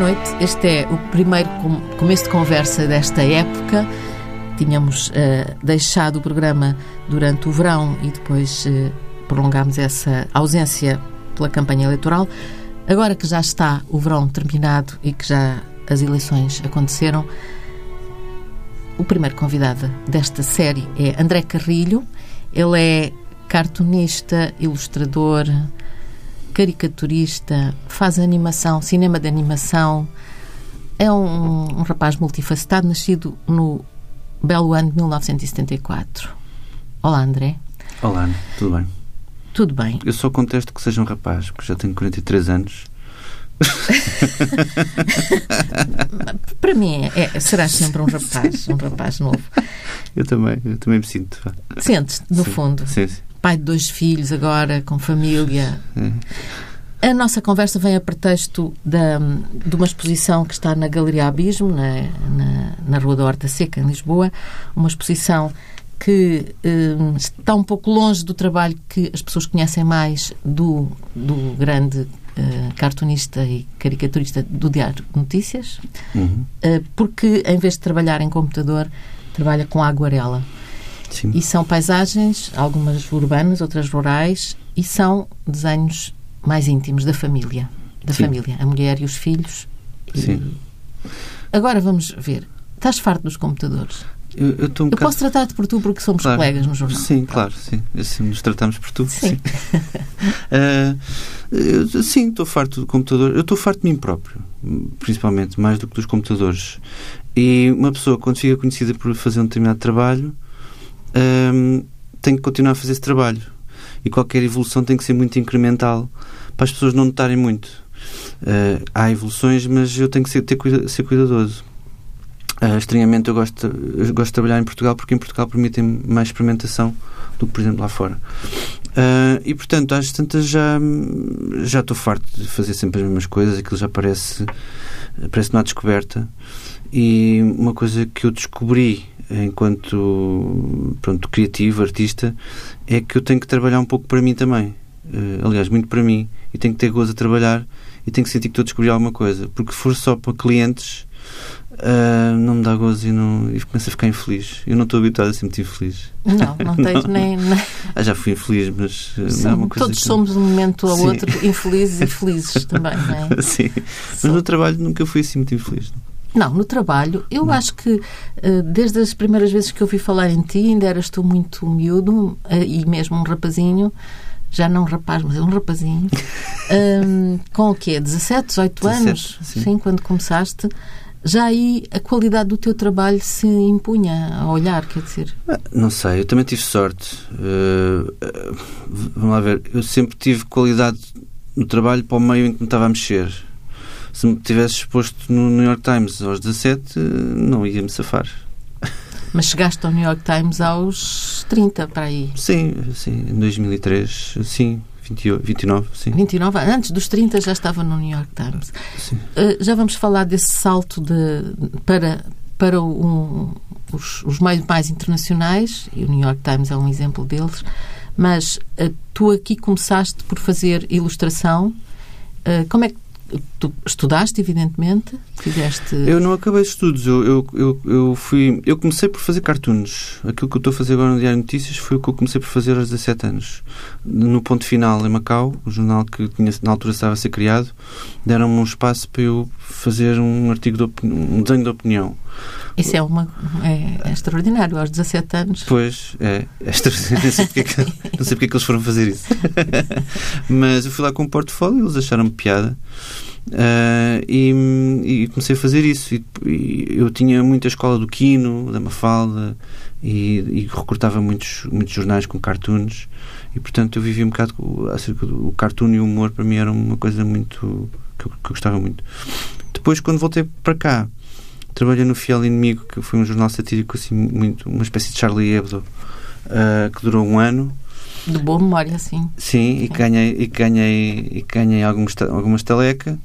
Noite. Este é o primeiro com começo de conversa desta época. Tínhamos uh, deixado o programa durante o verão e depois uh, prolongámos essa ausência pela campanha eleitoral. Agora que já está o verão terminado e que já as eleições aconteceram, o primeiro convidado desta série é André Carrilho. Ele é cartunista, ilustrador, caricaturista, faz animação, cinema de animação. É um, um rapaz multifacetado, nascido no belo ano de 1974. Olá, André. Olá, tudo bem? Tudo bem. Eu só contesto que seja um rapaz, porque já tenho 43 anos. Para mim, é, será sempre um rapaz, um rapaz novo. Eu também, eu também me sinto. Sentes, no sim, fundo. Sim, sim. Pai de dois filhos agora, com família. A nossa conversa vem a pretexto da, de uma exposição que está na Galeria Abismo, na, na, na Rua da Horta Seca, em Lisboa. Uma exposição que eh, está um pouco longe do trabalho que as pessoas conhecem mais do, do grande eh, cartunista e caricaturista do Diário de Notícias, Uhum. eh, porque em vez de trabalhar em computador, trabalha com aguarela. Sim. E são paisagens, algumas urbanas, outras rurais, e são desenhos mais íntimos da família. Da Sim. família, a mulher e os filhos. E- Sim. Agora vamos ver. Estás farto dos computadores? Eu, eu um Eu posso tratar-te por tu porque somos Claro. colegas no jornal. Sim, claro, sim. Nos tratamos por tu. Sim. Sim, estou farto do computador. Eu estou farto de mim próprio, principalmente, mais do que dos computadores. E uma pessoa, quando fica conhecida por fazer um determinado trabalho, tem que continuar a fazer esse trabalho. E qualquer evolução tem que ser muito incremental para as pessoas não notarem muito. Ah, há evoluções, mas eu tenho que ser, ter ser cuidadoso. Ah, estranhamente, eu gosto, eu gosto de trabalhar em Portugal porque em Portugal permitem mais experimentação do que, por exemplo, lá fora. Ah, e, portanto, às tantas já, já estou farto de fazer sempre as mesmas coisas, aquilo já parece, parece uma descoberta. E uma coisa que eu descobri enquanto pronto, criativo, artista, é que eu tenho que trabalhar um pouco para mim também. Ah, aliás, muito para mim. E tenho que ter gozo a trabalhar e tenho que sentir que estou a descobrir alguma coisa. Porque se for só para clientes, ah, não me dá gozo e, não, e começo a ficar infeliz. Eu não estou habituado a ser muito infeliz. Não, não tens nem. nem- Ah, já fui infeliz, mas Sim, não é uma coisa todos que- somos de um momento ao Sim. outro infelizes e felizes também, não é? Sim. Mas no trabalho nunca fui assim muito infeliz. Não, no trabalho, eu acho que eh, desde as primeiras vezes que ouvi falar em ti, ainda eras tu muito miúdo eh, e mesmo um rapazinho, já não um rapaz, mas é um rapazinho, Ahm, com o quê? 17, 18 17, anos? sim. quando começaste. Já aí a qualidade do teu trabalho se impunha a olhar, quer dizer. Ah, Não sei, eu também tive sorte. Uh, vamos lá ver, eu sempre tive qualidade no trabalho para o meio em que me estava a mexer. Se me tivesse exposto no New York Times aos 17, uh, não ia me safar. Mas chegaste ao New York Times aos 30 para aí. Sim, sim, em 2003, sim, 28, 29, sim. 29, antes dos 30 já estava no New York Times. Uh, já vamos falar desse salto de, para, para um- os, os meios mais internacionais, e o New York Times é um exemplo deles, mas uh, tu aqui começaste por fazer ilustração. Uh, como é que tu estudaste, evidentemente? Fizeste. Eu não acabei os estudos, eu, eu, eu, eu fui. Eu comecei por fazer cartoons. Aquilo que eu estou a fazer agora no Diário de Notícias foi o que eu comecei por fazer aos 17 anos. No Ponto Final, em Macau, o jornal que tinha, na altura estava a ser criado, deram-me um espaço para eu fazer um artigo de um desenho de opinião. Isso é, uma, é, é extraordinário, aos 17 anos. Pois, é, é extraordinário. não sei porque é que, não sei porque é que eles foram fazer isso. Mas eu fui lá com um portfólio, eles acharam-me piada. ah, e, e comecei a fazer isso. E, e eu tinha muita escola do Quino, da Mafalda, e, e recortava muitos, muitos jornais com cartoons. E portanto eu vivia um bocado acerca do o cartoon e o humor, para mim era uma coisa muito. que eu, que eu gostava muito. Depois, quando voltei para cá, trabalhei no Fiel Inimigo, que foi um jornal satírico, assim, muito, uma espécie de Charlie Hebdo, ah, que durou um ano. De boa memória, sim. Sim, e que ganhei, e que ganhei, e que ganhei alguns, ta- alguma estaleca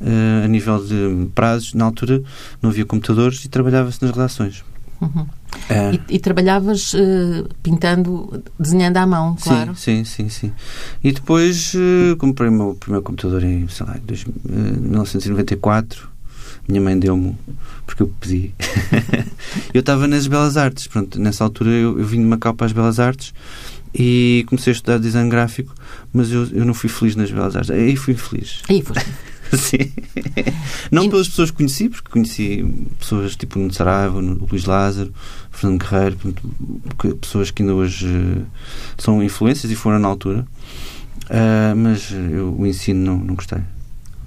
eh, a nível de prazos. Na altura não havia computadores e trabalhava-se nas redações. Uhum. É. E, e, trabalhavas uh, pintando, desenhando à mão, claro? Sim, sim, sim. sim. E depois uh, comprei o meu primeiro computador em, sei lá, dois, uh, 1994. Minha mãe deu-me, porque eu pedi. eu estava nas Belas Artes. Pronto, nessa altura eu, eu vim de Macau para as Belas Artes e comecei a estudar design gráfico, mas eu, eu não fui feliz nas Belas Artes. Aí fui infeliz. Aí foste. Sim. Não e... pelas pessoas que conheci, porque conheci pessoas tipo no Saraiva, no Luís Lázaro, Fernando Guerreiro, pessoas que ainda hoje uh, são influências e foram na altura. Uh, mas eu, o ensino não, não gostei.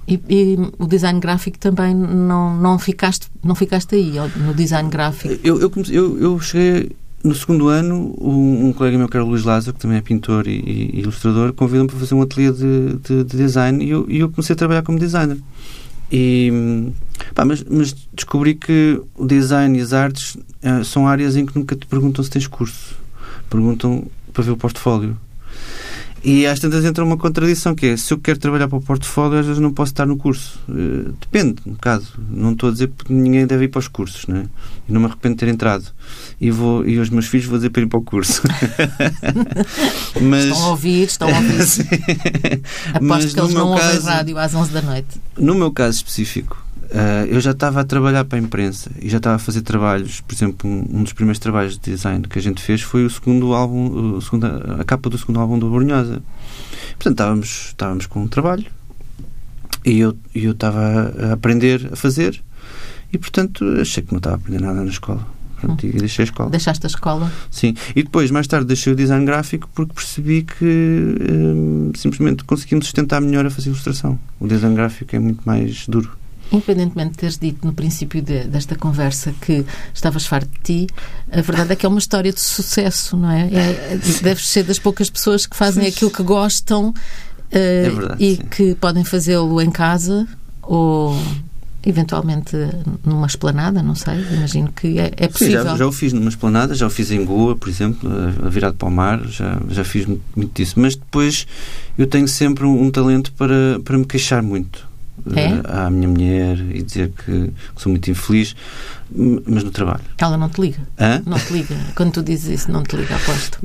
E, e, o design gráfico também não, não, ficaste, não ficaste aí, no design gráfico? Eu, eu, eu, eu cheguei no segundo ano, um, um, colega meu, que era o Luís Lázaro, que também é pintor e, e ilustrador, convidou-me para fazer um ateliê de, de, de design e eu, eu, comecei a trabalhar como designer. E, pá, mas, mas, descobri que o design e as artes uh, são áreas em que nunca te perguntam se tens curso. Perguntam para ver o portfólio. E às tantas entra uma contradição que é, se eu quero trabalhar para o portfólio, às vezes não posso estar no curso. Uh, depende, um bocado. Não estou a dizer porque ninguém deve ir para os cursos, não é? E não me arrependo de ter entrado. E, vou, e aos meus filhos vou dizer para ir para o curso. Mas... Estão a ouvir, estão a ouvir. Aposto Mas que eles não caso, ouvem rádio às 11 da noite. No meu caso específico, Uh, eu já estava a trabalhar para a imprensa e já estava a fazer trabalhos, por exemplo, um, um, dos primeiros trabalhos de design que a gente fez foi o segundo álbum, o segundo, a capa do segundo álbum do Brunhosa. Portanto, estávamos, estávamos com um trabalho e eu, eu estava a aprender a fazer e, portanto, achei que não estava a aprender nada na escola. Pronto, hum. deixei a escola. Deixaste a escola? Sim. E depois, mais tarde, deixei o design gráfico porque percebi que hum, simplesmente conseguimos sustentar melhor a fazer ilustração. O design gráfico é muito mais duro independentemente de teres dito no princípio de, desta conversa que estavas farto de ti, a verdade é que é uma história de sucesso, não é? é deves ser das poucas pessoas que fazem aquilo que gostam uh, é verdade, e sim. que podem fazê-lo em casa ou eventualmente numa esplanada, não sei, imagino que é, é possível. Sim, já, já, o fiz numa esplanada, já o fiz em Goa, por exemplo, virado para o mar, já, já fiz muito disso. Mas depois eu tenho sempre um, um talento para, para me queixar muito é? à minha mulher e dizer que, que, sou muito infeliz, mas no trabalho. Ela não te liga? Hã? Não te liga. Quando tu dizes isso, não te liga, aposto.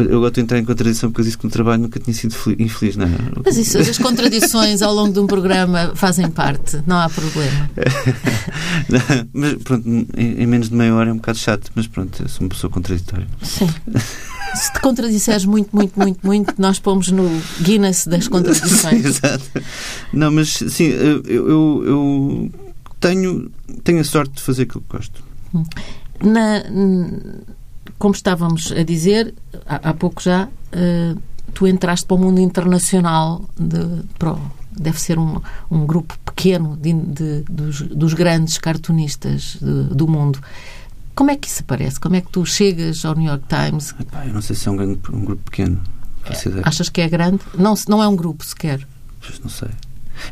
Eu gosto de entrar em contradição porque eu disse que no trabalho nunca tinha sido infeliz, não é? Mas isso, as contradições ao longo de um programa fazem parte, não há problema. mas pronto, em, em, menos de meia hora é um bocado chato, mas pronto, eu sou uma pessoa contraditória. Sim. Se te contradisseres muito, muito, muito, muito, nós pomos no Guinness das contradições. Exato. Não, mas sim, eu, eu, eu, tenho, tenho a sorte de fazer aquilo que gosto. Na, como estávamos a dizer, há, há pouco já, uh, tu entraste para o mundo internacional de, para deve ser um, um grupo pequeno de, de, dos, dos, grandes cartunistas do mundo. Como é que isso aparece? Como é que tu chegas ao New York Times? Epá, eu não sei se é um, grande, um grupo pequeno. É, achas que é grande? Não, não é um grupo sequer. Pois não sei.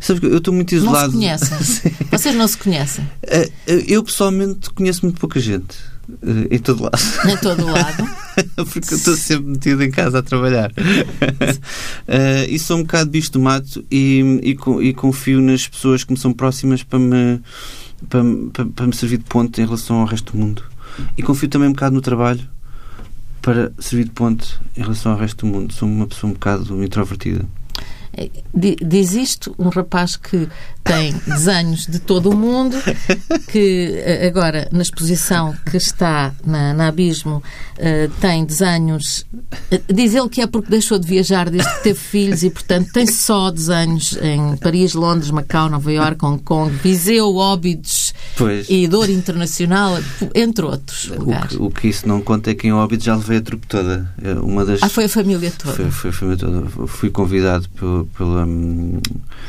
Sabe, eu estou muito isolado. Não se conhecem. Vocês não se conhecem? É, é, eu pessoalmente conheço muito pouca gente. Eh, em todo lado. Em todo lado. Porque eu estou sempre metido em casa a trabalhar. uh, e sou um bocado bicho do mato e, e, e confio nas pessoas que me são próximas para me, para, para, para me servir de ponto em relação ao resto do mundo. E confio também um bocado no trabalho para servir de ponte em relação ao resto do mundo. Sou uma pessoa um bocado introvertida. Diz isto um rapaz que tem desenhos de todo o mundo, que eh, agora na exposição que está na, na Abismo eh, tem desenhos. Eh, diz ele que é porque deixou de viajar desde que teve filhos e, portanto, tem só desenhos em Paris, Londres, Macau, Nova Iorque, Hong Kong, Viseu, Óbidos pois. e Dor Internacional, entre outros lugares. O que, o que, isso não conta é que em Óbidos já levei a trupe toda. Uma das... Ah, foi a família toda? Foi, foi a família toda. Fui convidado pelo pela,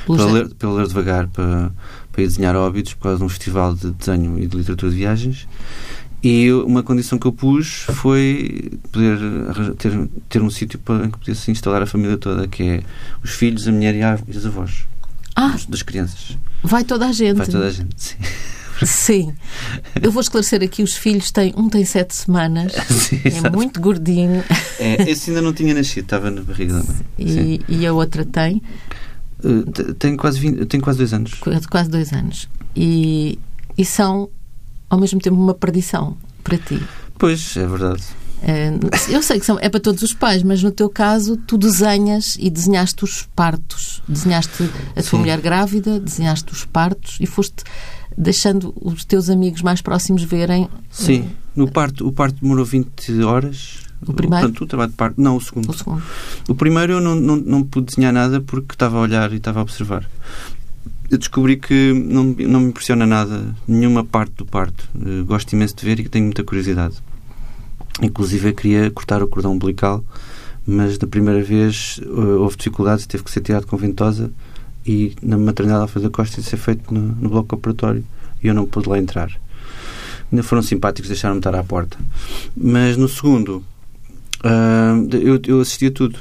pela, ler, pela Ler Devagar para, para ir desenhar óbitos por causa de um festival de desenho e de literatura de viagens. E uma condição que eu pus foi poder ter, ter um sítio para, em que pudesse instalar a família toda, que é os filhos, a mulher e, a, e os avós ah, das crianças. Vai toda a gente. Vai toda a gente, sim. Sim. Eu vou esclarecer aqui: os filhos têm. Um tem sete semanas, Sim, é exato. muito gordinho. É, esse ainda não tinha nascido, estava na barriga da mãe. E, e a outra tem? Uh, tem, quase 20, tem quase dois anos. Quase dois anos. E, e são, ao mesmo tempo, uma perdição. para ti. Pois, é verdade. Eu sei que são, é para todos os pais, mas no teu caso tu desenhas e desenhaste os partos. Desenhaste a tua Sim. mulher grávida, desenhaste os partos e foste deixando os teus amigos mais próximos verem. Sim, no parto, o parto demorou 20 horas. O primeiro? O trabalho de parto. Não, o segundo. O segundo. O primeiro eu não, não, não pude desenhar nada porque estava a olhar e estava a observar. Eu descobri que não, não me impressiona nada, nenhuma parte do parto. Uh, gosto imenso de ver e tenho muita curiosidade. Inclusive, eu queria cortar o cordão umbilical, mas da primeira vez uh, houve dificuldades, teve que ser tirado com ventosa e na maternidade Alfredo da Costa isso é feito no, no, bloco operatório e eu não pude lá entrar. Ainda foram simpáticos, deixaram-me estar à porta. Mas no segundo, uh, eu, eu assisti a tudo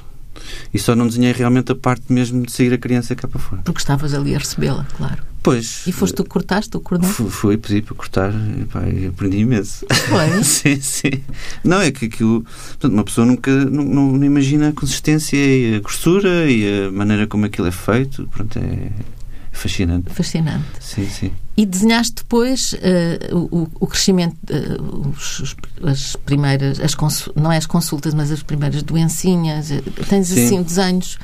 e só não desenhei realmente a parte mesmo de sair a criança cá para fora. Porque estavas ali a recebê-la, claro. Pois. E foste tu que cortaste o cordão? Fui, pedi para cortar e pá, aprendi imenso. Foi? sim, sim. Não, é que aquilo. Portanto, uma pessoa nunca não, não, imagina a consistência e a grossura e a maneira como aquilo é feito. Pronto, é, fascinante. Fascinante. Sim, sim. E desenhaste depois uh, o, o, crescimento, uh, os, as primeiras, as não é as consultas, mas as primeiras doencinhas. Eh, tens sim. assim desenhos?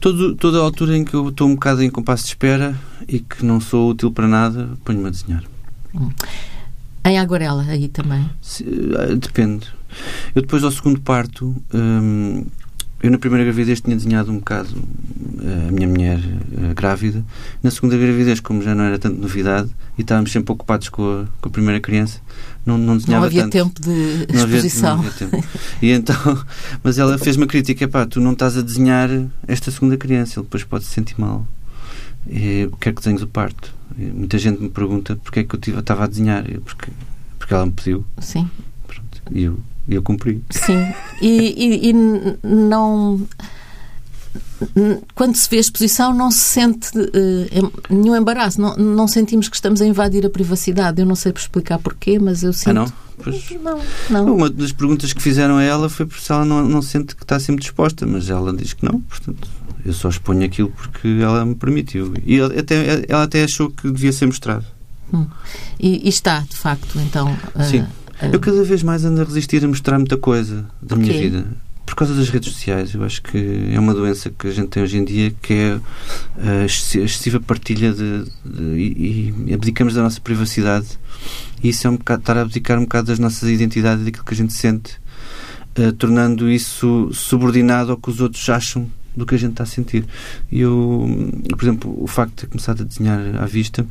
Todo, toda a altura em que eu estou um bocado em compasso de espera e que não sou útil para nada, ponho-me a desenhar. Hum. Em aguarela, aí também? Depende. Eu depois ao segundo parto. Hum, eu na primeira gravidez tinha desenhado um bocado eh, a minha mulher uh, grávida. Na segunda gravidez, como já não era tanto novidade e estávamos sempre ocupados com a, com a primeira criança, não, não desenhava Não havia tanto. tempo de não exposição. Havia, não havia tempo. E então, mas ela fez uma crítica, pá, tu não estás a desenhar esta segunda criança, ele depois pode se sentir mal. E, quer que desenhes o parto. E muita gente me pergunta porque é que eu estava a desenhar. Porque, porque ela me pediu. Sim. Pronto. E eu e eu cumpri. Sim. E, e, e, não. Quando se vê a exposição, não se sente uh, nenhum embaraço. Não, não sentimos que estamos a invadir a privacidade. Eu não sei explicar porquê, mas eu sinto. Ah, não? Pois, não, não. Uma das perguntas que fizeram a ela foi se ela não, não sente que está sempre disposta, mas ela diz que não. Portanto, eu só exponho aquilo porque ela me permitiu. E ela até, ela até achou que devia ser mostrado. Hum. E, e, está, de facto, então. Uh, Sim eu cada vez mais ando a resistir a mostrar muita coisa da minha vida. Por causa das redes sociais. Eu acho que é uma doença que a gente tem hoje em dia que é a excessiva partilha de, de, e, e abdicamos da nossa privacidade. E isso é um bocado, estar a abdicar um bocado das nossas identidades daquilo que a gente sente, uh, tornando isso subordinado ao que os outros acham do que a gente está a sentir. E eu, por exemplo, o facto de ter começado a desenhar à vista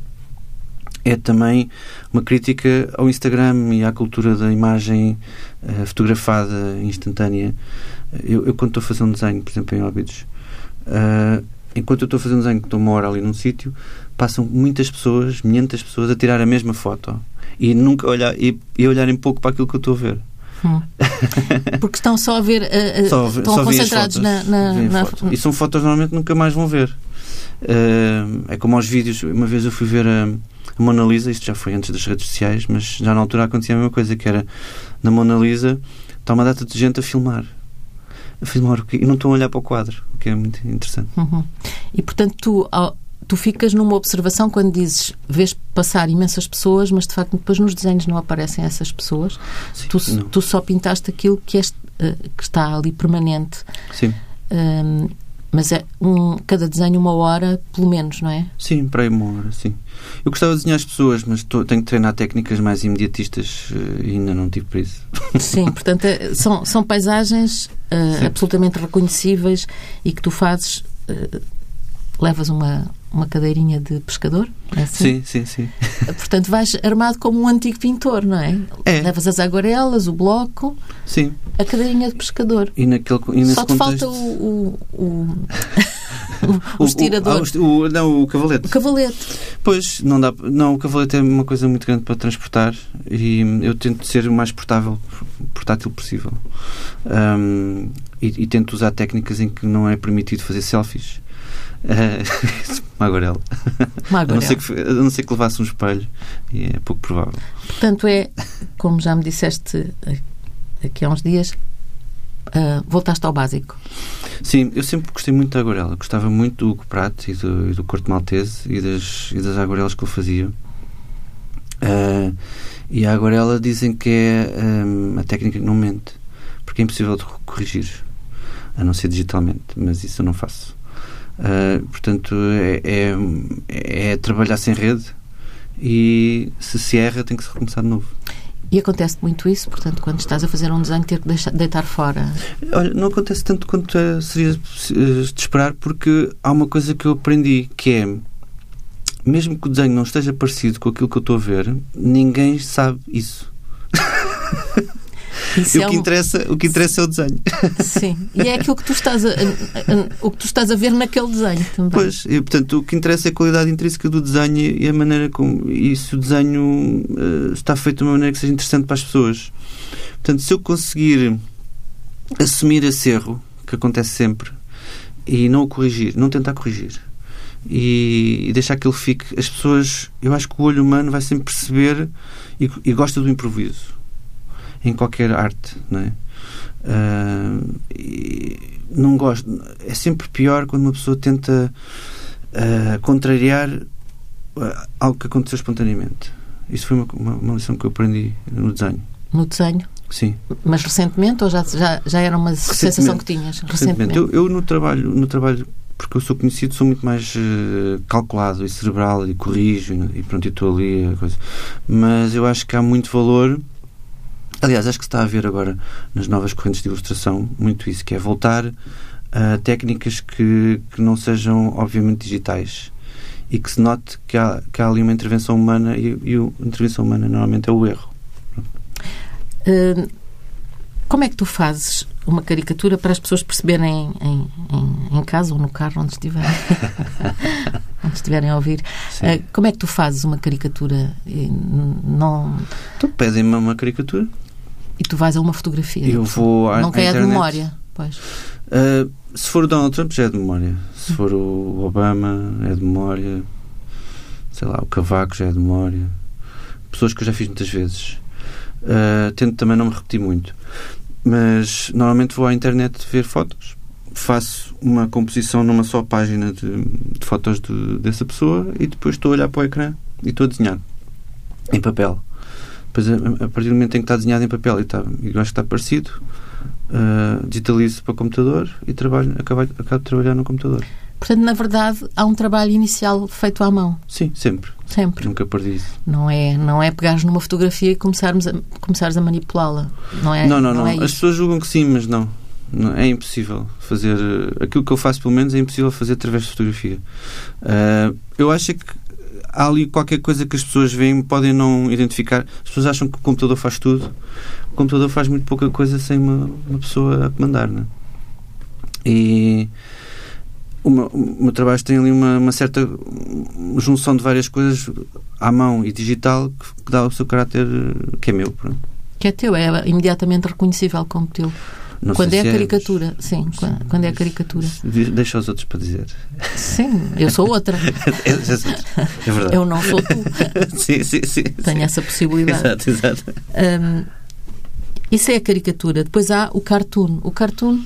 é também uma crítica ao Instagram e à cultura da imagem uh, fotografada instantânea. Eu, eu, quando estou a fazer um desenho, por exemplo, em Óbidos, uh, enquanto eu estou a fazer um desenho que estou uma hora ali num sítio, passam muitas pessoas, muitas pessoas, a tirar a mesma foto e nunca olhar e, e olharem pouco para aquilo que eu estou a ver. Hum. Porque estão só a ver, uh, só, estão só concentrados na, na, na... E são fotos normalmente nunca mais vão ver. Uh, é como aos vídeos. Uma vez eu fui ver a, a Mona Lisa, isto já foi antes das redes sociais, mas já na altura acontecia a mesma coisa, que era na Mona Lisa está uma data de gente a filmar. A filmar e não estão a olhar para o quadro, o que é muito interessante. Uhum. E portanto, tu, tu ficas numa observação quando dizes vês passar imensas pessoas, mas de facto depois nos desenhos não aparecem essas pessoas. Sim, tu, tu, só pintaste aquilo que, é, que está ali permanente. Sim. Um, mas é um, cada desenho uma hora, pelo menos, não é? Sim, para aí uma hora, sim. Eu gostava de desenhar as pessoas, mas tô, tenho que treinar técnicas mais imediatistas uh, e ainda não tive para isso. Sim, portanto, é, são, são paisagens uh, absolutamente reconhecíveis e que tu fazes. Uh, levas uma, uma cadeirinha de pescador? É assim? Sim, sim, sim. Portanto, vais armado como um antigo pintor, não é? é. Levas as aguarelas, o bloco, sim. a cadeirinha de pescador. E, naquele, e Só te contexto... falta o, o, o, o estirador. O, o, não, o cavalete. O cavalete. Pois, não dá. Não, o cavalete é uma coisa muito grande para transportar e eu tento ser o mais portável, portátil possível. Um, e, e tento usar técnicas em que não é permitido fazer selfies uma aguarela. Uma aguarela. A não, ser que, a não ser que levasse um espelho, e é pouco provável. Portanto, é, como já me disseste aqui há uns dias, uh, voltaste ao básico. Sim, eu sempre gostei muito da aguarela. Gostava muito do Prato e do, e do Corte Maltese e das, e das aguarelas que ele fazia. Uh, E a aguarela dizem que é um, a técnica que não mente, porque é impossível de corrigir, a não ser digitalmente, mas isso eu não faço. Uh, portanto, é, é, é, trabalhar sem rede e se se erra tem que se recomeçar de novo. E acontece muito isso, portanto, quando estás a fazer um desenho, ter que deixar, deitar fora? Olha, não acontece tanto quanto é, seria de esperar, porque há uma coisa que eu aprendi, que é, mesmo que o desenho não esteja parecido com aquilo que eu estou a ver, ninguém sabe isso. Isso o, é que um... interessa, o que interessa é o desenho. Sim, e é aquilo que tu estás a, o que tu estás a ver naquele desenho também. Pois, e, portanto, o que interessa é a qualidade intrínseca do desenho e a maneira como. E se o desenho uh, está feito de uma maneira que seja interessante para as pessoas. Portanto, se eu conseguir assumir esse erro, que acontece sempre, e não o corrigir, não tentar corrigir, e, e, deixar que ele fique. As pessoas, eu acho que o olho humano vai sempre perceber e, e gosta do improviso em qualquer arte, não é? Uh, não gosto. É sempre pior quando uma pessoa tenta uh, contrariar ah, algo que aconteceu espontaneamente. Isso foi uma, uma, uma, lição que eu aprendi no desenho. No desenho? Sim. Mas recentemente ou já, já, já era uma sensação que tinhas? Recentemente. recentemente. Eu, eu, no trabalho, no trabalho, porque eu sou conhecido, sou muito mais uh, calculado e cerebral e corrijo e, e pronto, estou ali. Coisa. Mas eu acho que há muito valor Aliás, acho que se está a ver agora nas novas correntes de ilustração muito isso, que é voltar a técnicas que, que não sejam obviamente digitais e que se note que há, que há ali uma intervenção humana e, e a intervenção humana normalmente é o erro. Uh, como é que tu fazes uma caricatura para as pessoas perceberem em, em, em casa ou no carro, onde estiverem, onde estiverem a ouvir? Uh, como é que tu fazes uma caricatura? Não... Tu pedem-me uma caricatura e tu vais a uma fotografia. Eu vou à, Não quer é de memória, pois. Uh, se for o Donald Trump já é de memória. Se for o Obama é de memória. Sei lá, o Cavaco já é de memória. Pessoas que eu já fiz muitas vezes. Uh, tento também não me repetir muito. Mas normalmente vou à internet ver fotos. Faço uma composição numa só página de, de fotos de, dessa pessoa e depois estou a olhar para o ecrã e estou a desenhar em papel. Depois, a, partir do momento em que está desenhado em papel e, está, e acho que está parecido, uh, digitalizo para o computador e trabalho, acabo, acabo de trabalhar no computador. Portanto, na verdade, há um trabalho inicial feito à mão. Sim, sempre. Sempre. Nunca perdi isso. Não é, não é pegares numa fotografia e começarmos a, começares a manipulá-la. Não é? Não, não, não. não. É As pessoas julgam que sim, mas não. não. É impossível fazer. Aquilo que eu faço, pelo menos, é impossível fazer através de fotografia. Uh, eu acho que há ali qualquer coisa que as pessoas veem podem não identificar. As pessoas acham que o computador faz tudo. O computador faz muito pouca coisa sem uma, uma pessoa a comandar, né? E o meu, o meu, trabalho tem ali uma, uma, certa junção de várias coisas à mão e digital que, que dá o seu caráter que é meu. Pronto. Que é teu, é imediatamente reconhecível como teu. Não quando é a é, caricatura, é, sim, sim, quando é a caricatura. Deixa os outros para dizer. Sim, eu sou outra. é, é, verdade. Eu não sou tu. sim, sim, sim. Tenho sim. essa possibilidade. Exato, exato. Um, isso é a caricatura. Depois há o cartoon. O cartoon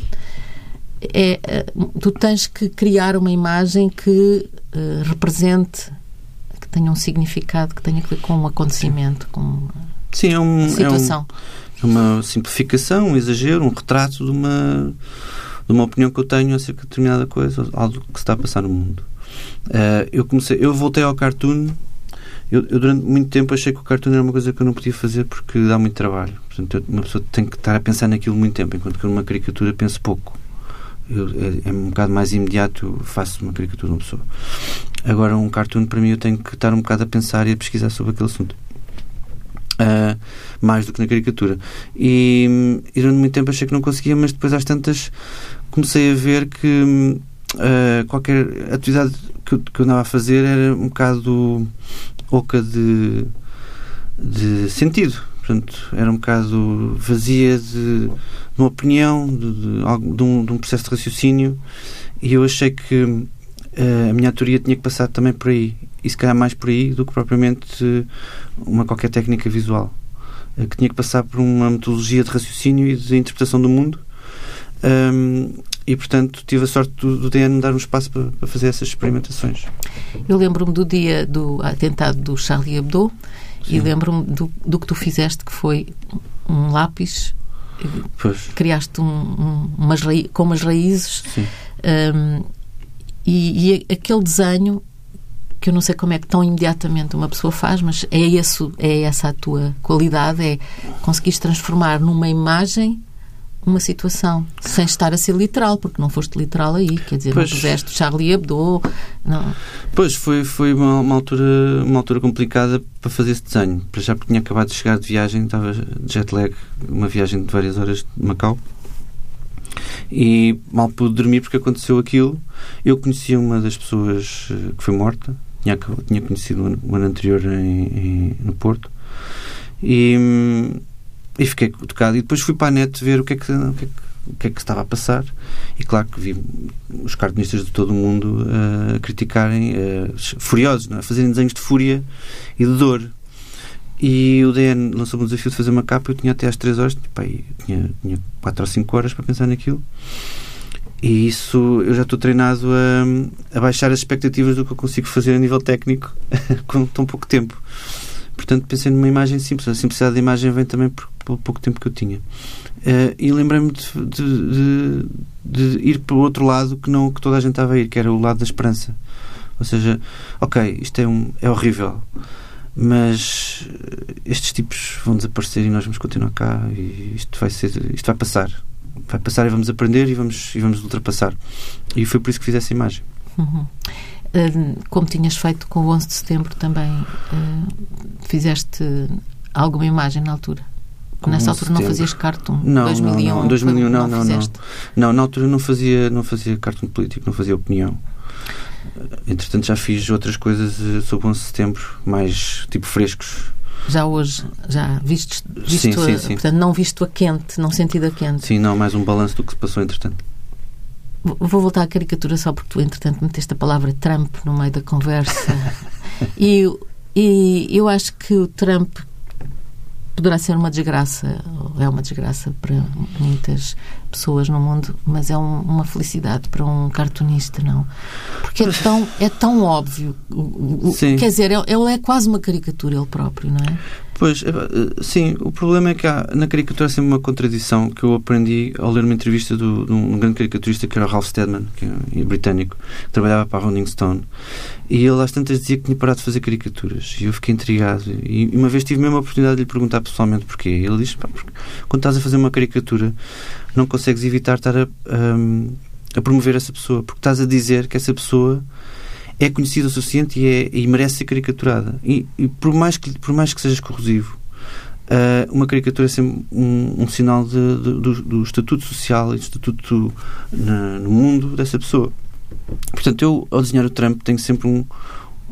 é. Eh, tu tens que criar uma imagem que uh, represente, que tenha um significado, que tenha a ver com um acontecimento, com Sim, é um, situação. É um uma simplificação, um exagero, um retrato de uma, de uma opinião que eu tenho acerca de determinada coisa, algo que se está a passar no mundo. Uh, eu comecei, eu voltei ao cartoon. Eu, eu, durante muito tempo achei que o cartoon era uma coisa que eu não podia fazer porque dá muito trabalho. Portanto, uma pessoa tem que estar a pensar naquilo muito tempo, enquanto que numa caricatura penso pouco. Eu, é, é, um bocado mais imediato, eu faço uma caricatura de uma pessoa. Agora, um cartoon, para mim, eu tenho que estar um bocado a pensar e a pesquisar sobre aquele assunto. Uh, mais do que na caricatura. E, e durante muito tempo achei que não conseguia, mas depois às tantas comecei a ver que uh, qualquer atividade que eu, que eu andava a fazer era um bocado oca de, de sentido. Portanto, era um bocado vazia de, de uma opinião, de, de, um, de um processo de raciocínio, e eu achei que uh, a minha teoria tinha que passar também por aí e se calhar mais por aí do que propriamente uma qualquer técnica visual eh, que tinha que passar por uma metodologia de raciocínio e de interpretação do mundo um, e portanto tive a sorte do, do DN dar um espaço para, para fazer essas experimentações eu lembro-me do dia do atentado do Charlie Hebdo E lembro-me do, do que tu fizeste, que foi um lápis Pois. criaste um, um, umas com umas raízes Sim. um, e, e aquele desenho que eu não sei como é que tão imediatamente uma pessoa faz, mas é, esse, é essa a tua qualidade, é conseguiste transformar numa imagem uma situação, sem estar a ser literal, porque não foste literal aí, quer dizer, Pois. não puseste Charlie Hebdo, não, Pois, foi, foi uma, uma altura, uma altura complicada para fazer esse desenho. Para já porque tinha acabado de chegar de viagem, estava de jet lag, uma viagem de várias horas de Macau. E mal pude dormir porque aconteceu aquilo. Eu conhecia uma das pessoas eh, que foi morta. Tinha, tinha conhecido o ano, anterior em, em- no Porto. E, e fiquei tocado. E depois fui para a net ver o que é que, o que, é que, o que, é que estava a passar. E claro que vi os cartunistas de todo o mundo eh, a criticarem, eh, furiosos, não é? a fazerem desenhos de fúria e de dor. E o DN lançou-me o desafio de fazer uma capa. Eu tinha até às 3 horas, tinha, tinha 4 ou 5 horas para pensar naquilo. E isso eu já estou treinado a, a baixar as expectativas do que eu consigo fazer a nível técnico com tão pouco tempo. Portanto, pensei numa imagem simples. A simplicidade da imagem vem também por, pelo pouco tempo que eu tinha. Eh, e lembrei-me de, de- de- de ir para o outro lado que não que toda a gente estava a ir, que era o lado da esperança. Ou seja, ok, isto é, um, é horrível, mas estes tipos vão desaparecer e nós vamos continuar cá e isto vai ser, isto vai passar. Vai passar e vamos aprender e vamos, e vamos ultrapassar. E foi por isso que fiz essa imagem. Uhum. Hum, Como tinhas feito com o 11 de setembro também, hum, fizeste alguma imagem na altura? Com Nessa 11 de altura não setembro. fazias cartoon? Não, 2001, não, não. 2001 foi- não, não, não. Não, na altura não fazia, não fazia cartoon político, não fazia opinião. Entretanto, já fiz outras coisas eh, sobre 11 de setembro, mais tipo frescos. Já hoje, já vistes, visto Sim, sim, a, sim. portanto, não visto a quente, não sentido a quente. Sim, não, mais um balanço do que se passou entretanto. Vou voltar à caricatura só porque tu, entretanto, meteste a palavra Trump no meio da conversa. e, e eu acho que o Trump poderá ser uma desgraça, é uma desgraça para muitas pessoas no mundo, mas é um- uma felicidade para um cartunista, não? Porque é tão, é tão óbvio. Sim. Quer dizer, ele é quase uma caricatura, ele próprio, não é? Pois, eh, eh, sim, o problema é que há na caricatura há sempre uma contradição que eu aprendi ao ler uma entrevista do- de um grande caricaturista que era o Ralph Steadman, que é britânico, que trabalhava para a Rolling Stone. E ele às tantas dizia que tinha parado de fazer caricaturas. E eu fiquei intrigado. E uma vez tive mesmo a oportunidade de lhe perguntar pessoalmente porquê. E ele disse: "Pá, porque quando estás a fazer uma caricatura, não consegues evitar estar a, a, a promover essa pessoa, porque estás a dizer que essa pessoa é conhecida o suficiente e, é, e merece ser caricaturada. E, e por, mais que, por mais que sejas corrosivo, ah, uma caricatura é sempre um, um sinal de- de- do, do estatuto social e do estatuto na- no mundo dessa pessoa. Portanto, eu, ao desenhar o Trump, tenho sempre um,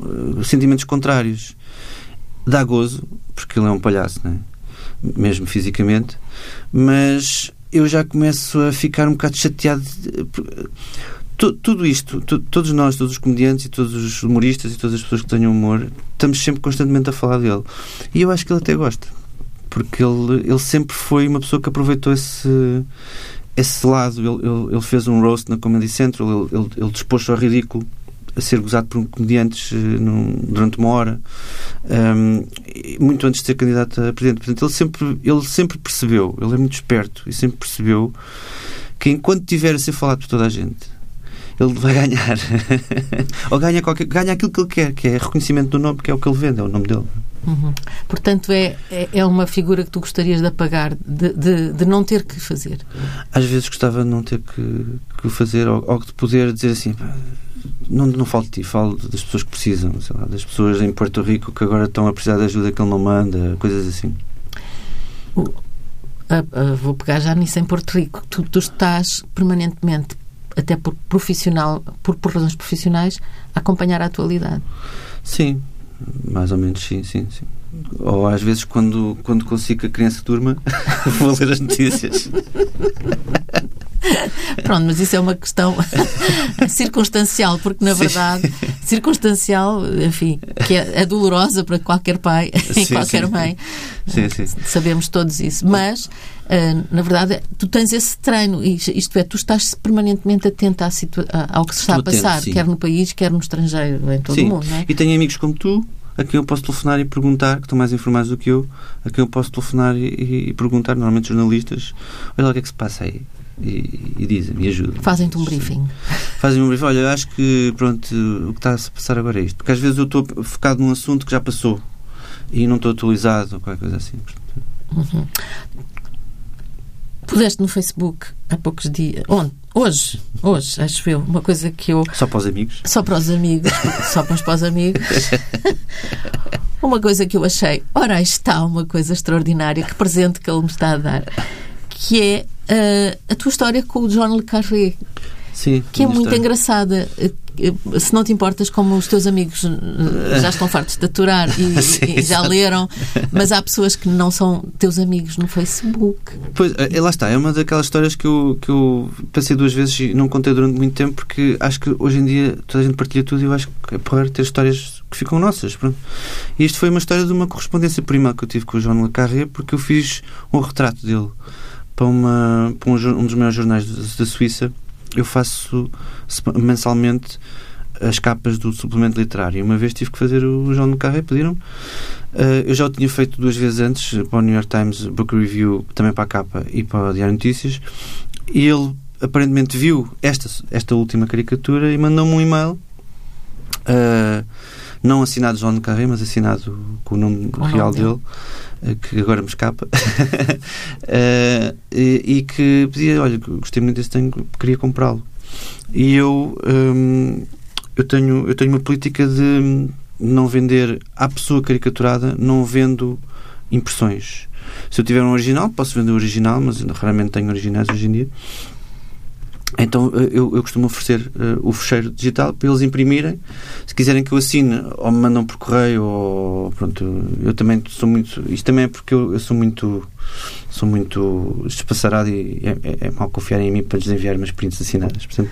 ah, sentimentos contrários. Dá gozo, porque ele é um palhaço, não é? mesmo fisicamente, mas eu já começo a ficar um bocado chateado. tudo isto, todos nós, todos os comediantes e todos os humoristas e todas as pessoas que tenham humor, estamos sempre constantemente a falar dele. E eu acho que ele até gosta, porque ele, ele sempre foi uma pessoa que aproveitou esse. Esse lado, ele, ele, ele fez um roast na Comedy Central, ele, ele, ele dispôs-se ao ridículo a ser gozado por comediantes eh, num- durante uma hora, um, e muito antes de ser candidato a presidente. Portanto, ele sempre, ele sempre percebeu, ele é muito esperto e sempre percebeu que enquanto tiver a ser falado por toda a gente, ele vai ganhar. Ou ganha, qualquer, ganha aquilo que ele quer, que é reconhecimento do nome, que é o que ele vende, é o nome dele. Uhum. Portanto, é, é, é uma figura que tu gostarias de apagar, de, de, de não ter que fazer. Às vezes gostava de não ter que, que fazer, ou, ou de poder dizer assim. "Pá, Não, não falo de ti, falo das pessoas que precisam, sei lá, das pessoas em Porto Rico que agora estão a precisar de ajuda que ele não manda, coisas assim. Ah, ah, vou pegar já nisso em Porto Rico. Tu, tu estás permanentemente, até por profissional, por, por razões profissionais, a acompanhar a atualidade. Sim, mais ou menos sim, sim, sim. Ou às vezes quando, quando consigo que a criança durma, vou ler as notícias. Pronto, mas isso é uma questão circunstancial, porque na Sim. verdade, circunstancial, enfim, que é, é dolorosa para qualquer pai e Sim, qualquer sim. mãe. Sim, sim. Sabemos todos isso. Mas, ah, na verdade, tu tens esse treino, isto é, tu estás permanentemente atento à situa- ao que se está Estou a passar, atento, quer no país, quer no estrangeiro, em todo o mundo, não é? E tenho amigos como tu, a quem eu posso telefonar e perguntar, que estão mais informados do que eu, a quem eu posso telefonar e, e, perguntar, normalmente jornalistas, olha lá o que é que se passa aí. E, e dizem, me ajudam. Fazem-te um briefing. Fazem um briefing. Olha, eu acho que pronto, o que está a se passar agora é isto. Porque às vezes eu estou focado num assunto que já passou e não estou atualizado ou qualquer coisa assim. Uhum. Puseste no Facebook há poucos dias. Onde? Hoje, hoje, acho eu, uma coisa que eu. Só para os amigos? Só para os amigos, só para os, para os amigos. uma coisa que eu achei, ora, está uma coisa extraordinária, que presente que ele me está a dar, que é uh, a tua história com o John Le Carré. Sim, que é muito engraçada. Se não te importas, como os teus amigos eh, já estão fartos de aturar e, Sim, e já leram, mas há pessoas que não são teus amigos no Facebook. Pois, é, lá está, é uma daquelas histórias que eu, que eu passei duas vezes e não contei durante muito tempo, porque acho que hoje em dia toda a gente partilha tudo e eu acho que é porra ter histórias que ficam nossas. Pronto. E isto foi uma história de uma correspondência prima que eu tive com o João Le Carré, porque eu fiz um retrato dele para, uma, para um, um dos maiores jornais da Suíça eu faço mensalmente as capas do suplemento literário. Uma vez tive que fazer o João no Carré, pediram uh, Eu já o tinha feito duas vezes antes para o New York Times Book Review, também para a capa e para o Diário Notícias. E ele aparentemente viu esta, esta última caricatura e mandou-me um e-mail. Uh, não assinado João de Carré, mas assinado com o nome com real nome dele. eh, que agora me escapa, uh, e, e, que pedia, olha, gostei muito desse tenho, queria comprá-lo. E eu, um, eu, tenho, eu tenho uma política de não vender à pessoa caricaturada, não vendo impressões. Se eu tiver um original, posso vender o original, mas raramente tenho originais hoje em dia. Então eh, eu, eu costumo oferecer uh, o fecheiro digital para eles imprimirem. Se quiserem que eu assine, ou me mandam por correio, ou pronto, eu também sou muito. Isto também é porque eu, eu sou muito sou muito despassarado e é, é, é mal confiar em mim para lhes enviar umas prints assinadas. Portanto,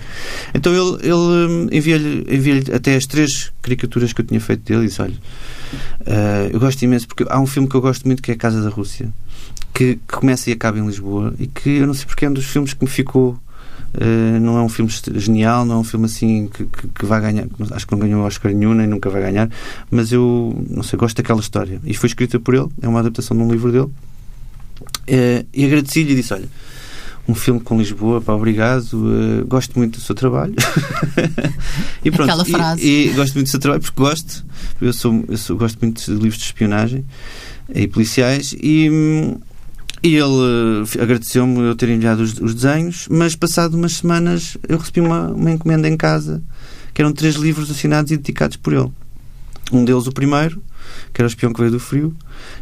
então ele, ele hum, envia-lhe envia até as três caricaturas que eu tinha feito dele e disse: Olha, uh, eu gosto imenso porque há um filme que eu gosto muito que é A Casa da Rússia, que, que começa e acaba em Lisboa e que eu não sei porque é um dos filmes que me ficou Uh, não é um filme genial, não é um filme assim que, que, que vai ganhar. Acho que não ganhou Oscar nenhum, nem nunca vai ganhar, mas eu não sei, gosto daquela história. E foi escrita por ele, é uma adaptação de um livro dele. Uh, e agradeci-lhe e disse: Olha, um filme com Lisboa, pá, obrigado, uh, gosto muito do seu trabalho. e pronto, Aquela frase. E, e, gosto muito do seu trabalho porque gosto, eu, sou, eu sou, gosto muito de livros de espionagem e policiais e. E ele uh, agradeceu-me eu ter enviado os, os, desenhos, mas passado umas semanas eu recebi uma, uma encomenda em casa que eram três livros assinados e dedicados por ele. Um deles, o primeiro, que era o Espião que Veio do Frio,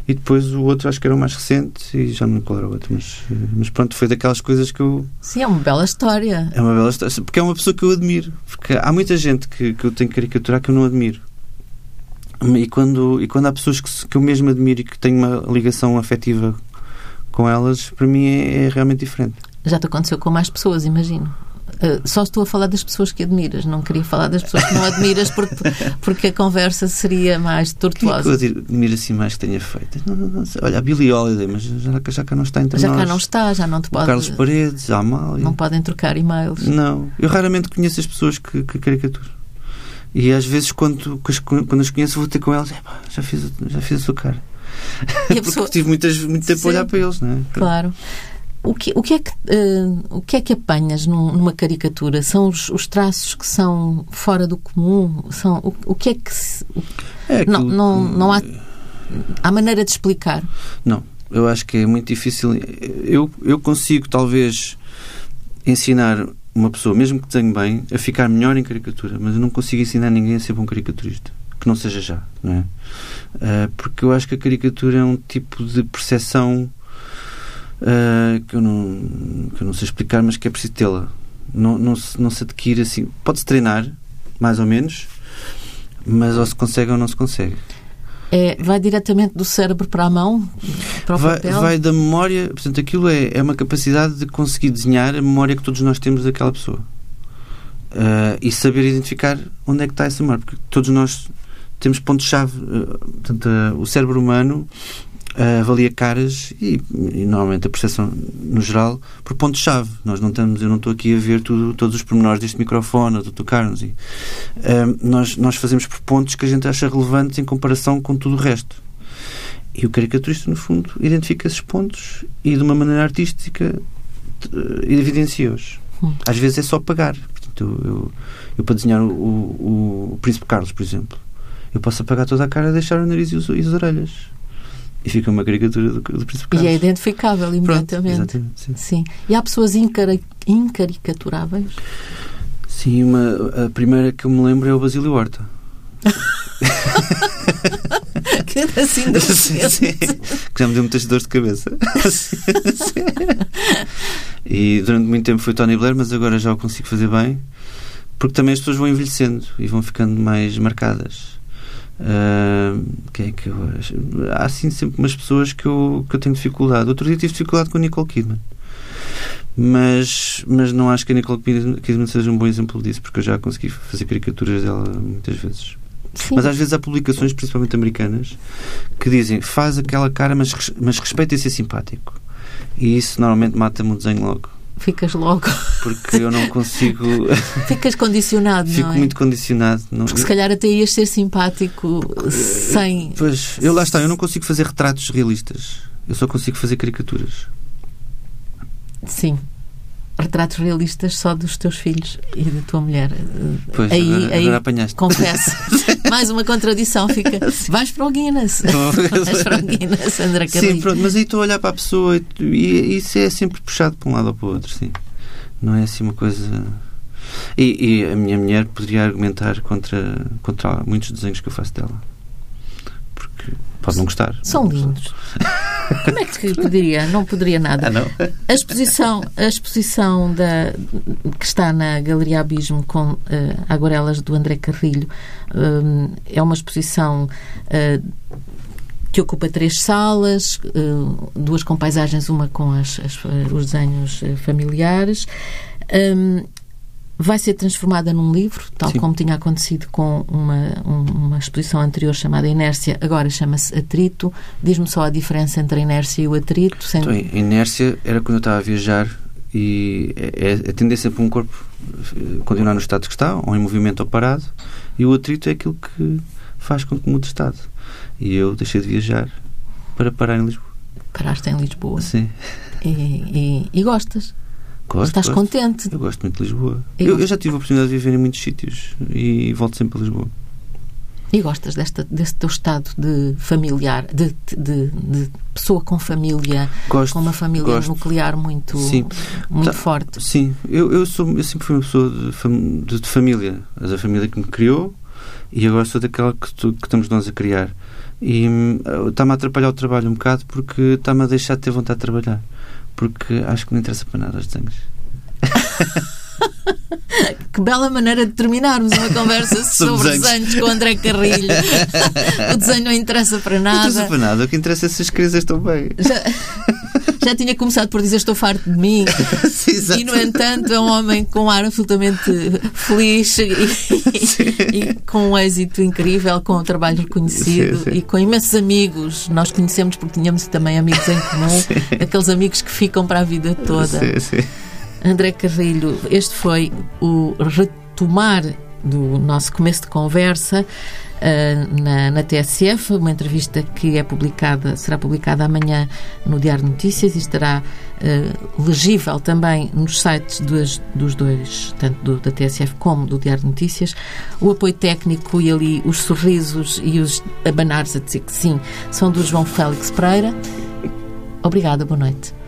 e depois o outro, acho que era o mais recente, e já não me lembro qual era o outro, mas, eh, mas pronto, foi daquelas coisas que eu. Sim, é uma bela história. É uma bela história, porque é uma pessoa que eu admiro. Porque há muita gente que, que eu tenho que caricaturar que eu não admiro. E quando, e quando há pessoas que, que eu mesmo admiro e que tenho uma ligação afetiva com elas, para mim é, é realmente diferente. Já te aconteceu com mais pessoas, imagino. Uh, só estou a falar das pessoas que admiras, não queria falar das pessoas que não admiras porque, porque a conversa seria mais tortuosa. Que é que eu admiro assim mais que tenha feito? Não, não, não, olha, a Billie Holiday, mas já, já cá não está entre já nós. Já cá não está, já não te pode. O Carlos Paredes, a Amália. Não podem trocar e-mails. Não, eu raramente conheço as pessoas que, que caricaturo. E às vezes, quando, quando as conheço, vou ter com elas, já fiz, já fiz a sua cara. E a pessoa... Porque tive muitas, muito tempo Sim, a olhar para eles, não é? Claro. O que, o, que é que, uh, o que é que apanhas num, numa caricatura? São os, os, traços que são fora do comum? São, o, o que é que. Se, é não, não, não há. Há maneira de explicar? Não, eu acho que é muito difícil. Eu, eu consigo, talvez, ensinar uma pessoa, mesmo que tenha bem, a ficar melhor em caricatura, mas eu não consigo ensinar ninguém a ser bom caricaturista que não seja já, não é? Uh, porque eu acho que a caricatura é um tipo de percepção uh, que, eu não, que eu não sei explicar, mas que é preciso tê-la. Não, não, se, não se adquire assim. Pode-se treinar, mais ou menos, mas ou se consegue ou não se consegue. É, vai diretamente do cérebro para a mão? Para o vai, papel? vai da memória. Portanto, aquilo é, é uma capacidade de conseguir desenhar a memória que todos nós temos daquela pessoa. Uh, e saber identificar onde é que está essa memória. Porque todos nós temos pontos-chave. Eh, portanto, uh, o cérebro humano uh, avalia caras e, e, normalmente a percepção no geral por pontos-chave. Nós não estamos, eu não estou aqui a ver tudo, todos os pormenores deste microfone ou do tocar-nos. Uh, nós, nós fazemos por pontos que a gente acha relevantes em comparação com tudo o resto. E o caricaturista, no fundo, identifica esses pontos e de uma maneira artística evidencia-os. Hum. Às vezes é só pagar. Portanto, eu, eu, eu para desenhar o, o, o, Príncipe Carlos, por exemplo, eu posso apagar toda a cara, deixar o nariz e, os, e as orelhas. E fica uma caricatura do, do Príncipe Carlos. E é identificável imediatamente. Pronto, sim. sim. E há pessoas incar incaricaturáveis? Sim, uma, a primeira que eu me lembro é o Basílio Horta. que assim de sim, sim. Que já me deu muitas dores de cabeça. e durante muito tempo foi Tony Blair, mas agora já o consigo fazer bem. Porque também as pessoas vão envelhecendo e vão ficando mais marcadas. Uh, quem é que eu acho? Há assim sempre umas pessoas que eu, que eu tenho dificuldade. Outro dia tive dificuldade com a Nicole Kidman. Mas, mas não acho que a Nicole Kidman seja um bom exemplo disso, porque eu já consegui fazer caricaturas dela muitas vezes. Sim. Mas às vezes há publicações, principalmente americanas, que dizem faz aquela cara, mas, mas respeita e ser simpático. E isso normalmente mata-me o desenho logo. Ficas logo. Porque eu não consigo. Ficas condicionado, Fico não é? muito condicionado. Não... Porque se calhar até ias ser simpático sem. Pois, eu lá está, eu não consigo fazer retratos realistas. Eu só consigo fazer caricaturas. Sim retratos realistas só dos teus filhos e da tua mulher. Pois, aí, agora, aí agora apanhaste. confesso. Mais uma contradição fica. Vais para o Guinness. Vais para o Guinness, André Carrilho. Sim, pronto, mas aí estou a olhar para a pessoa e, e, isso é sempre puxado para um lado ou para o outro, sim. Não é assim uma coisa. E, e a minha mulher poderia argumentar contra, contra muitos desenhos que eu faço dela. Porque pode não gostar. São lindos. Como é que poderia? Não poderia nada. Ah, não? A exposição, a exposição da, que está na Galeria Abismo com uh, aguarelas do André Carrilho uh, é uma exposição uh, que ocupa três salas, duas com paisagens, uma com as, as, os desenhos familiares. Um, vai ser transformada num livro, tal Sim. como tinha acontecido com uma, uma exposição anterior chamada Inércia, agora chama-se Atrito. Diz-me só a diferença entre a inércia e o atrito. Sendo... Então, a inércia era quando eu estava a viajar e é, é a tendência para um corpo eh, continuar no estado que está, ou em movimento ou parado, e o atrito é aquilo que faz com que mude de estado. E eu deixei de viajar para parar em Lisboa. Paraste em Lisboa? Sim. E, e, e gostas? Gosto, Estás gosto. contente? Eu gosto muito de Lisboa. Eu, eu, já tive a oportunidade de viver em muitos sítios e volto sempre a Lisboa. E gostas desta, deste teu estado de familiar, de, de, de pessoa com família, gosto, com uma família gosto. nuclear muito, sim. muito tá, forte? Sim, eu, eu, sou, eu sempre fui uma pessoa de, de, de família. A família que me criou e agora sou daquela que, tu, que estamos nós a criar. E hum, está-me a atrapalhar o trabalho um bocado porque está-me a deixar de ter vontade de trabalhar porque acho que não interessa para nada os desenhos. que bela maneira de terminarmos uma conversa sobre desenhos com o André Carrilho. o desenho não interessa para nada. Não interessa para nada. O que interessa é se as crianças estão bem. Já, já tinha começado por dizer estou farto de mim. Sim, e, no entanto, é um homem com um ar absolutamente feliz e, e, com um êxito incrível, com um trabalho reconhecido sim, sim. e com imensos amigos. Nós conhecemos porque tínhamos também amigos em comum, aqueles amigos que ficam para a vida toda. Sim, sim. André Carrilho, este foi o retomar do nosso começo de conversa uh, na, na, TSF, uma entrevista que é publicada, será publicada amanhã no Diário de Notícias e estará uh, legível também nos sites dos, dos dois, tanto do, da TSF como do Diário de Notícias. O apoio técnico e ali os sorrisos e os abanares a dizer que sim são do João Félix Pereira. Obrigada, boa noite.